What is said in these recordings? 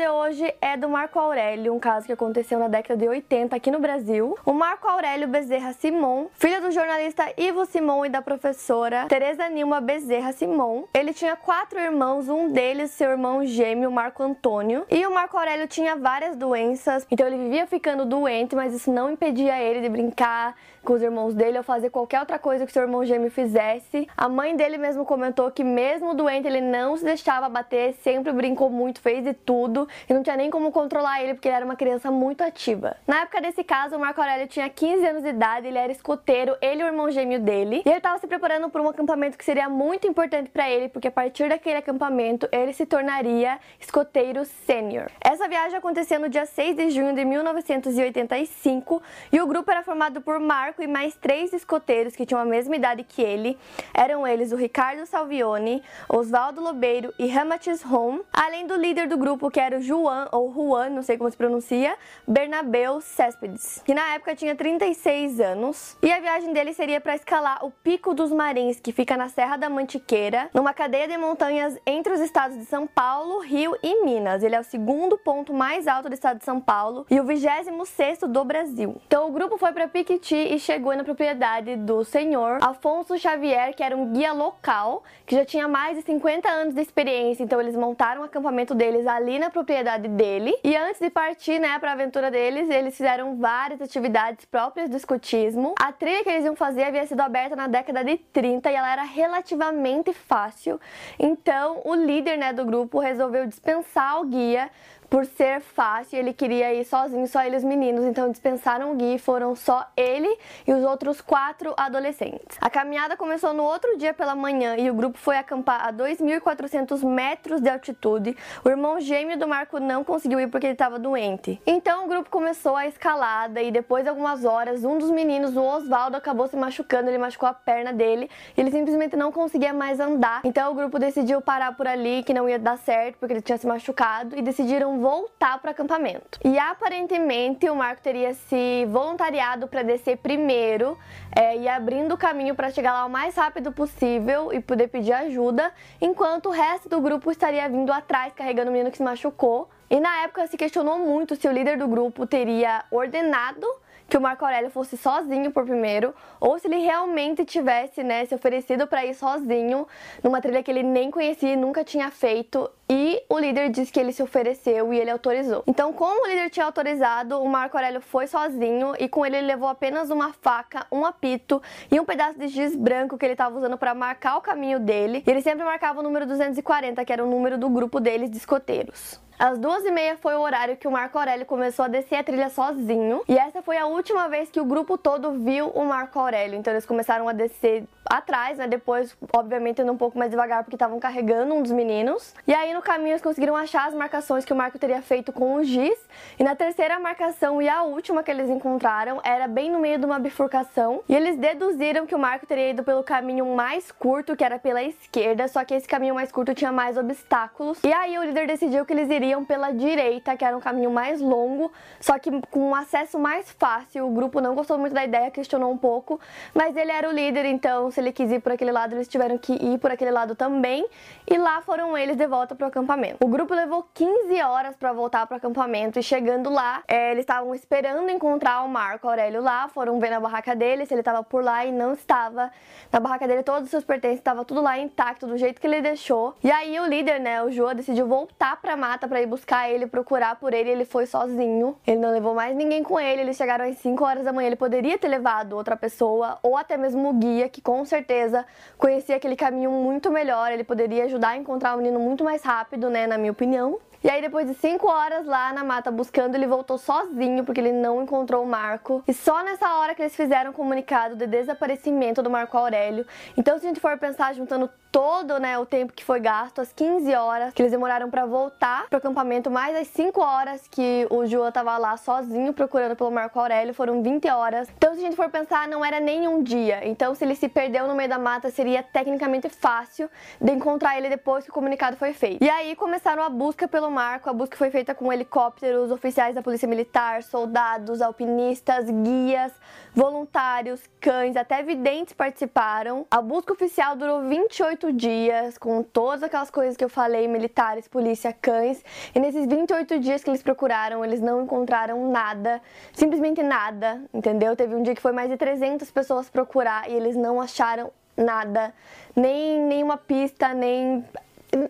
de hoje é do Marco Aurélio, um caso que aconteceu na década de 80 aqui no Brasil. O Marco Aurélio Bezerra Simon, filho do jornalista Ivo Simon e da professora Teresa Nilma Bezerra Simon. Ele tinha quatro irmãos, um deles seu irmão gêmeo, Marco Antônio. E o Marco Aurélio tinha várias doenças, então ele vivia ficando doente, mas isso não impedia ele de brincar com os irmãos dele ou fazer qualquer outra coisa que seu irmão gêmeo fizesse. A mãe dele mesmo comentou que mesmo doente ele não se deixava bater, sempre brincou muito, fez de tudo e não tinha nem como controlar ele porque ele era uma criança muito ativa. Na época desse caso, o Marco Aurélio tinha 15 anos de idade, ele era escoteiro, ele e o irmão gêmeo dele, e ele estava se preparando para um acampamento que seria muito importante para ele, porque a partir daquele acampamento ele se tornaria escoteiro sênior. Essa viagem acontecia no dia 6 de junho de 1985 e o grupo era formado por Marco e mais três escoteiros que tinham a mesma idade que ele. Eram eles o Ricardo Salvione, Oswaldo Lobeiro e Ramatiz Home, além do líder do grupo que era o Juan, ou Juan, não sei como se pronuncia, Bernabeu Céspedes, que na época tinha 36 anos. E a viagem dele seria para escalar o Pico dos Marins, que fica na Serra da Mantiqueira, numa cadeia de montanhas entre os estados de São Paulo, Rio e Minas. Ele é o segundo ponto mais alto do estado de São Paulo e o 26 do Brasil. Então o grupo foi para Piquiti e chegou na propriedade do senhor Afonso Xavier, que era um guia local, que já tinha mais de 50 anos de experiência. Então eles montaram o acampamento deles ali na propriedade dele. E antes de partir, né, para a aventura deles, eles fizeram várias atividades próprias do escutismo. A trilha que eles iam fazer havia sido aberta na década de 30 e ela era relativamente fácil. Então, o líder, né, do grupo resolveu dispensar o guia por ser fácil, ele queria ir sozinho, só ele e os meninos, então dispensaram o guia e foram só ele e os outros quatro adolescentes. A caminhada começou no outro dia pela manhã e o grupo foi acampar a 2.400 metros de altitude. O irmão gêmeo do Marco não conseguiu ir porque ele estava doente. Então o grupo começou a escalada e depois de algumas horas, um dos meninos, o Oswaldo, acabou se machucando, ele machucou a perna dele ele simplesmente não conseguia mais andar. Então o grupo decidiu parar por ali, que não ia dar certo porque ele tinha se machucado e decidiram voltar para o acampamento. E aparentemente o Marco teria se voluntariado para descer primeiro é, e abrindo o caminho para chegar lá o mais rápido possível e poder pedir ajuda, enquanto o resto do grupo estaria vindo atrás carregando o menino que se machucou. E na época se questionou muito se o líder do grupo teria ordenado que o Marco Aurélio fosse sozinho por primeiro, ou se ele realmente tivesse, né, se oferecido para ir sozinho numa trilha que ele nem conhecia e nunca tinha feito. E o líder disse que ele se ofereceu e ele autorizou. Então, como o líder tinha autorizado, o Marco Aurélio foi sozinho e com ele ele levou apenas uma faca, um apito e um pedaço de giz branco que ele estava usando para marcar o caminho dele. E ele sempre marcava o número 240, que era o número do grupo deles de escoteiros. Às duas e meia foi o horário que o Marco Aurélio começou a descer a trilha sozinho. E essa foi a última vez que o grupo todo viu o Marco Aurélio. Então eles começaram a descer atrás, né? Depois, obviamente, indo um pouco mais devagar porque estavam carregando um dos meninos. E aí no caminho eles conseguiram achar as marcações que o Marco teria feito com o giz. E na terceira marcação e a última que eles encontraram era bem no meio de uma bifurcação. E eles deduziram que o Marco teria ido pelo caminho mais curto, que era pela esquerda, só que esse caminho mais curto tinha mais obstáculos. E aí o líder decidiu que eles iriam pela direita, que era um caminho mais longo, só que com um acesso mais fácil. O grupo não gostou muito da ideia, questionou um pouco, mas ele era o líder, então se ele quis ir por aquele lado, eles tiveram que ir por aquele lado também. E lá foram eles de volta pro acampamento. O grupo levou 15 horas para voltar pro acampamento e chegando lá, é, eles estavam esperando encontrar o Marco Aurélio lá, foram ver na barraca dele se ele estava por lá e não estava. Na barraca dele todos os seus pertences estavam tudo lá intacto do jeito que ele deixou. E aí o líder, né, o Joa, decidiu voltar pra mata para ir buscar ele, procurar por ele, ele foi sozinho. Ele não levou mais ninguém com ele. Eles chegaram às 5 horas da manhã. Ele poderia ter levado outra pessoa ou até mesmo o guia, que com certeza conhecia aquele caminho muito melhor. Ele poderia ajudar a encontrar o menino muito mais rápido, né, na minha opinião. E aí, depois de cinco horas lá na mata buscando, ele voltou sozinho porque ele não encontrou o Marco. E só nessa hora que eles fizeram o comunicado de desaparecimento do Marco Aurélio. Então, se a gente for pensar juntando todo né, o tempo que foi gasto, as 15 horas que eles demoraram para voltar pro acampamento, mais as 5 horas que o João tava lá sozinho procurando pelo Marco Aurélio, foram 20 horas. Então, se a gente for pensar, não era nem um dia. Então, se ele se perdeu no meio da mata, seria tecnicamente fácil de encontrar ele depois que o comunicado foi feito. E aí começaram a busca pelo Marco. A busca foi feita com helicópteros, oficiais da Polícia Militar, soldados, alpinistas, guias, voluntários, cães, até videntes participaram. A busca oficial durou 28 dias, com todas aquelas coisas que eu falei, militares, polícia, cães. E nesses 28 dias que eles procuraram, eles não encontraram nada, simplesmente nada, entendeu? Teve um dia que foi mais de 300 pessoas procurar e eles não acharam nada, nem nenhuma pista, nem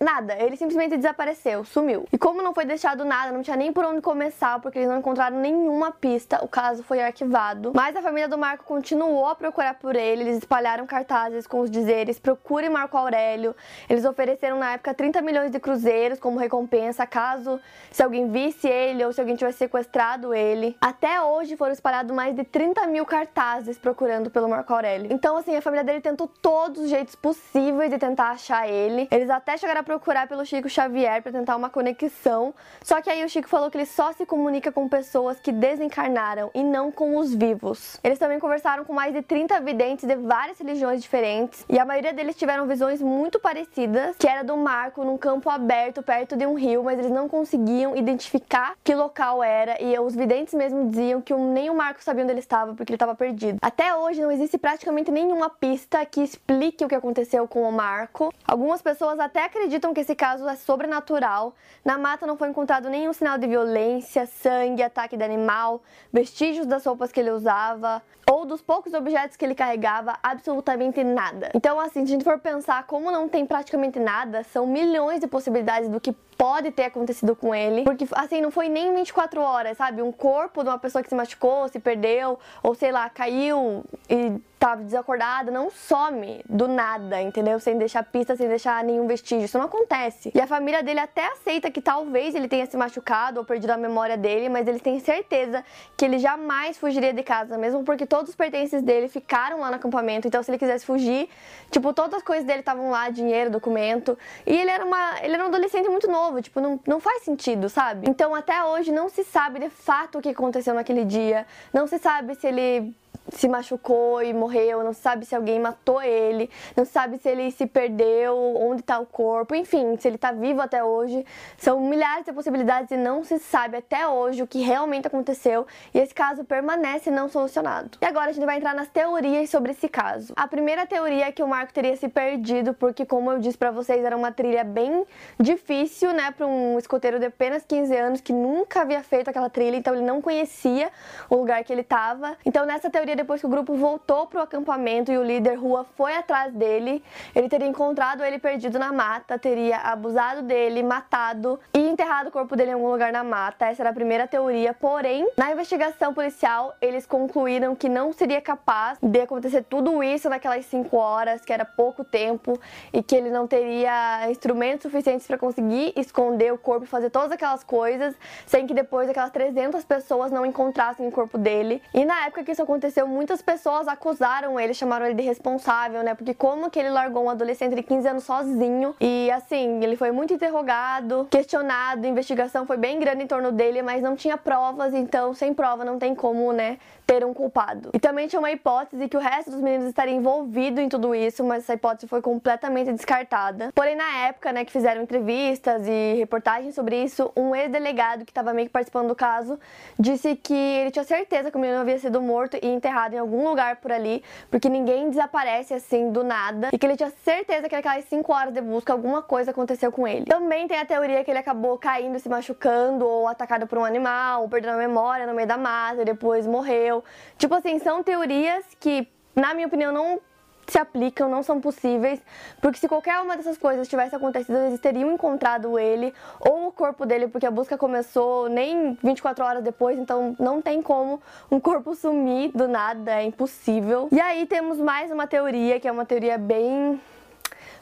nada, ele simplesmente desapareceu, sumiu. E como não foi deixado nada, não tinha nem por onde começar, porque eles não encontraram nenhuma pista, o caso foi arquivado. Mas a família do Marco continuou a procurar por ele, eles espalharam cartazes com os dizeres: procure Marco Aurélio. Eles ofereceram na época 30 milhões de cruzeiros como recompensa, caso se alguém visse ele ou se alguém tivesse sequestrado ele. Até hoje foram espalhados mais de 30 mil cartazes procurando pelo Marco Aurélio. Então, assim, a família dele tentou todos os jeitos possíveis de tentar achar ele. Eles até chegaram a procurar pelo Chico Xavier para tentar uma conexão. Só que aí o Chico falou que ele só se comunica com pessoas que desencarnaram e não com os vivos. Eles também conversaram com mais de 30 videntes de várias religiões diferentes e a maioria deles tiveram visões muito parecidas, que era do Marco num campo aberto perto de um rio, mas eles não conseguiam identificar que local era e os videntes mesmo diziam que nem o Marco sabia onde ele estava porque ele estava perdido. Até hoje não existe praticamente nenhuma pista que explique o que aconteceu com o Marco. Algumas pessoas até acreditam que esse caso é sobrenatural. Na mata não foi encontrado nenhum sinal de violência, sangue, ataque de animal, vestígios das roupas que ele usava ou dos poucos objetos que ele carregava, absolutamente nada. Então, assim, se a gente for pensar como não tem praticamente nada, são milhões de possibilidades do que pode ter acontecido com ele. Porque, assim, não foi nem 24 horas, sabe? Um corpo de uma pessoa que se machucou, se perdeu, ou sei lá, caiu e tava desacordada, não some do nada, entendeu? Sem deixar pista, sem deixar nenhum vestígio. Isso não acontece. E a família dele até aceita que talvez ele tenha se machucado ou perdido a memória dele, mas eles têm certeza que ele jamais fugiria de casa, mesmo porque todos os pertences dele ficaram lá no acampamento. Então, se ele quisesse fugir, tipo, todas as coisas dele estavam lá, dinheiro, documento. E ele era uma, ele era um adolescente muito novo novo, tipo, não, não faz sentido, sabe? Então até hoje não se sabe de fato o que aconteceu naquele dia, não se sabe se ele se machucou e morreu, não sabe se alguém matou ele, não sabe se ele se perdeu, onde está o corpo, enfim, se ele está vivo até hoje. São milhares de possibilidades e não se sabe até hoje o que realmente aconteceu e esse caso permanece não solucionado. E agora a gente vai entrar nas teorias sobre esse caso. A primeira teoria é que o Marco teria se perdido porque, como eu disse para vocês, era uma trilha bem difícil, né, para um escoteiro de apenas 15 anos que nunca havia feito aquela trilha, então ele não conhecia o lugar que ele estava. Então nessa teoria depois que o grupo voltou pro acampamento e o líder Rua foi atrás dele, ele teria encontrado ele perdido na mata, teria abusado dele, matado e enterrado o corpo dele em algum lugar na mata. Essa era a primeira teoria. Porém, na investigação policial, eles concluíram que não seria capaz de acontecer tudo isso naquelas 5 horas, que era pouco tempo, e que ele não teria instrumentos suficientes para conseguir esconder o corpo e fazer todas aquelas coisas, sem que depois aquelas 300 pessoas não encontrassem o corpo dele. E na época que isso aconteceu, muitas pessoas acusaram ele, chamaram ele de responsável, né? Porque como que ele largou um adolescente de 15 anos sozinho? E assim, ele foi muito interrogado, questionado, a investigação foi bem grande em torno dele, mas não tinha provas, então sem prova não tem como, né, ter um culpado. E também tinha uma hipótese que o resto dos meninos estaria envolvido em tudo isso, mas essa hipótese foi completamente descartada. Porém, na época, né, que fizeram entrevistas e reportagens sobre isso, um ex-delegado que estava meio que participando do caso disse que ele tinha certeza que o menino havia sido morto e enterrado em algum lugar por ali, porque ninguém desaparece assim do nada, e que ele tinha certeza que naquelas 5 horas de busca alguma coisa aconteceu com ele. Também tem a teoria que ele acabou caindo, se machucando, ou atacado por um animal, ou perdendo a memória no meio da mata, e depois morreu. Tipo assim, são teorias que, na minha opinião, não se aplicam, não são possíveis, porque se qualquer uma dessas coisas tivesse acontecido, eles teriam encontrado ele ou o corpo dele, porque a busca começou nem 24 horas depois, então não tem como um corpo sumir do nada, é impossível. E aí temos mais uma teoria, que é uma teoria bem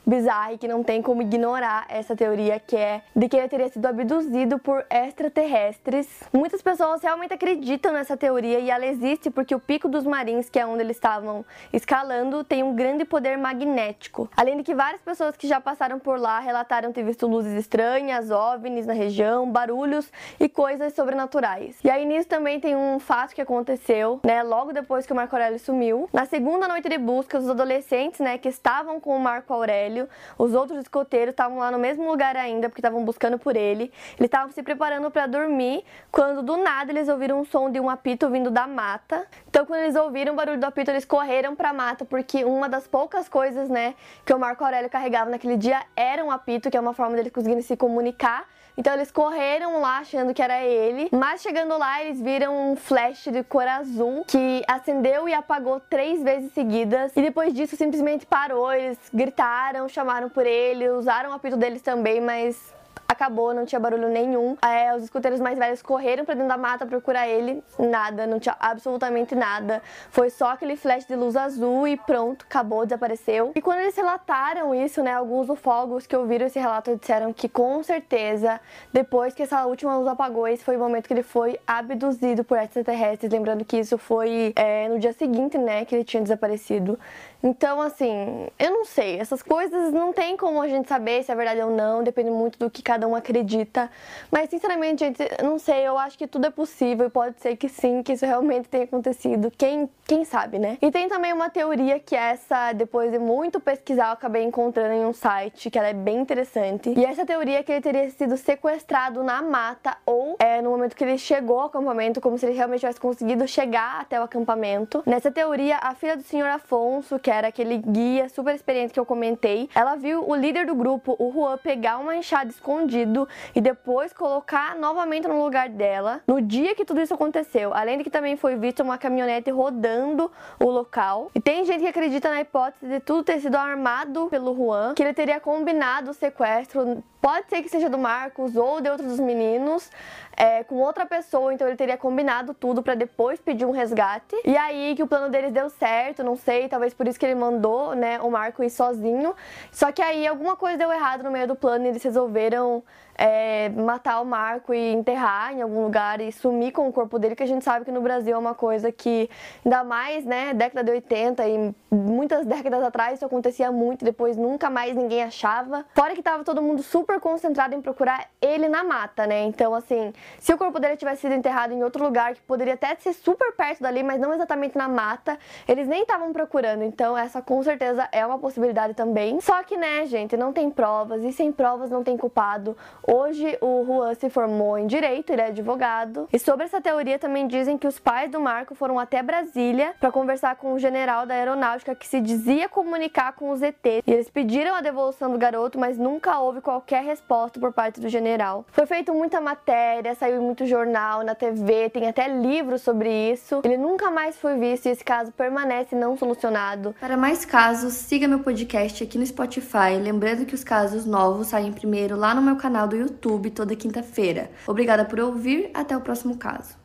bizarra e que não tem como ignorar essa teoria que é de que ele teria sido abduzido por extraterrestres. Muitas pessoas realmente acreditam nessa teoria e ela existe porque o Pico dos Marins, que é onde eles estavam escalando, tem um grande poder magnético. Além de que várias pessoas que já passaram por lá relataram ter visto luzes estranhas, OVNIs na região, barulhos e coisas sobrenaturais. E aí nisso também tem um fato que aconteceu, né, logo depois que o Marco Aurélio sumiu. Na segunda noite de busca, os adolescentes, né, que estavam com o Marco Aurélio, os outros escoteiros estavam lá no mesmo lugar ainda porque estavam buscando por ele. Eles estavam se preparando para dormir quando do nada eles ouviram um som de um apito vindo da mata. Então quando eles ouviram o barulho do apito, eles correram para a mata porque uma das poucas coisas, né, que o Marco Aurélio carregava naquele dia era um apito, que é uma forma dele conseguirem se comunicar. Então eles correram lá achando que era ele, mas chegando lá eles viram um flash de cor azul que acendeu e apagou três vezes seguidas. E depois disso simplesmente parou, eles gritaram, chamaram por ele, usaram o apito deles também, mas acabou, não tinha barulho nenhum. É, os escuteiros mais velhos correram para dentro da mata procurar ele, nada, não tinha absolutamente nada. Foi só aquele flash de luz azul e pronto, acabou, desapareceu. E quando eles relataram isso, né, alguns ufólogos que ouviram esse relato disseram que com certeza, depois que essa última luz apagou, esse foi o momento que ele foi abduzido por extraterrestres. Lembrando que isso foi é, no dia seguinte, né, que ele tinha desaparecido. Então, assim, eu não sei, essas coisas não tem como a gente saber se é verdade ou não, depende muito do que cada um acredita. Mas, sinceramente, gente, não sei, eu acho que tudo é possível e pode ser que sim, que isso realmente tenha acontecido. Quem, quem sabe, né? E tem também uma teoria que essa, depois de muito pesquisar, eu acabei encontrando em um site, que ela é bem interessante. E essa teoria é que ele teria sido sequestrado na mata ou é, no momento que ele chegou ao acampamento, como se ele realmente tivesse conseguido chegar até o acampamento. Nessa teoria, a filha do senhor Afonso, que é era aquele guia super experiente que eu comentei, ela viu o líder do grupo, o Juan, pegar uma enxada escondido e depois colocar novamente no lugar dela no dia que tudo isso aconteceu. Além de que também foi visto uma caminhonete rodando o local. E tem gente que acredita na hipótese de tudo ter sido armado pelo Juan, que ele teria combinado o sequestro Pode ser que seja do Marcos ou de outros dos meninos, é, com outra pessoa, então ele teria combinado tudo para depois pedir um resgate. E aí que o plano deles deu certo, não sei, talvez por isso que ele mandou, né, o Marco ir sozinho. Só que aí alguma coisa deu errado no meio do plano e eles resolveram é, matar o Marco e enterrar em algum lugar e sumir com o corpo dele, que a gente sabe que no Brasil é uma coisa que, ainda mais, né, década de 80 e muitas décadas atrás isso acontecia muito, depois nunca mais ninguém achava. Fora que tava todo mundo super concentrado em procurar ele na mata, né? Então, assim, se o corpo dele tivesse sido enterrado em outro lugar, que poderia até ser super perto dali, mas não exatamente na mata, eles nem estavam procurando. Então, essa com certeza é uma possibilidade também. Só que, né, gente, não tem provas e sem provas não tem culpado. Hoje o Juan se formou em direito, ele é advogado. E sobre essa teoria também dizem que os pais do Marco foram até Brasília para conversar com o general da aeronáutica que se dizia comunicar com os ET. E eles pediram a devolução do garoto, mas nunca houve qualquer resposta por parte do general. Foi feito muita matéria, saiu muito jornal, na TV, tem até livros sobre isso. Ele nunca mais foi visto e esse caso permanece não solucionado. Para mais casos, siga meu podcast aqui no Spotify, lembrando que os casos novos saem primeiro lá no meu canal do do YouTube toda quinta-feira. Obrigada por ouvir, até o próximo caso.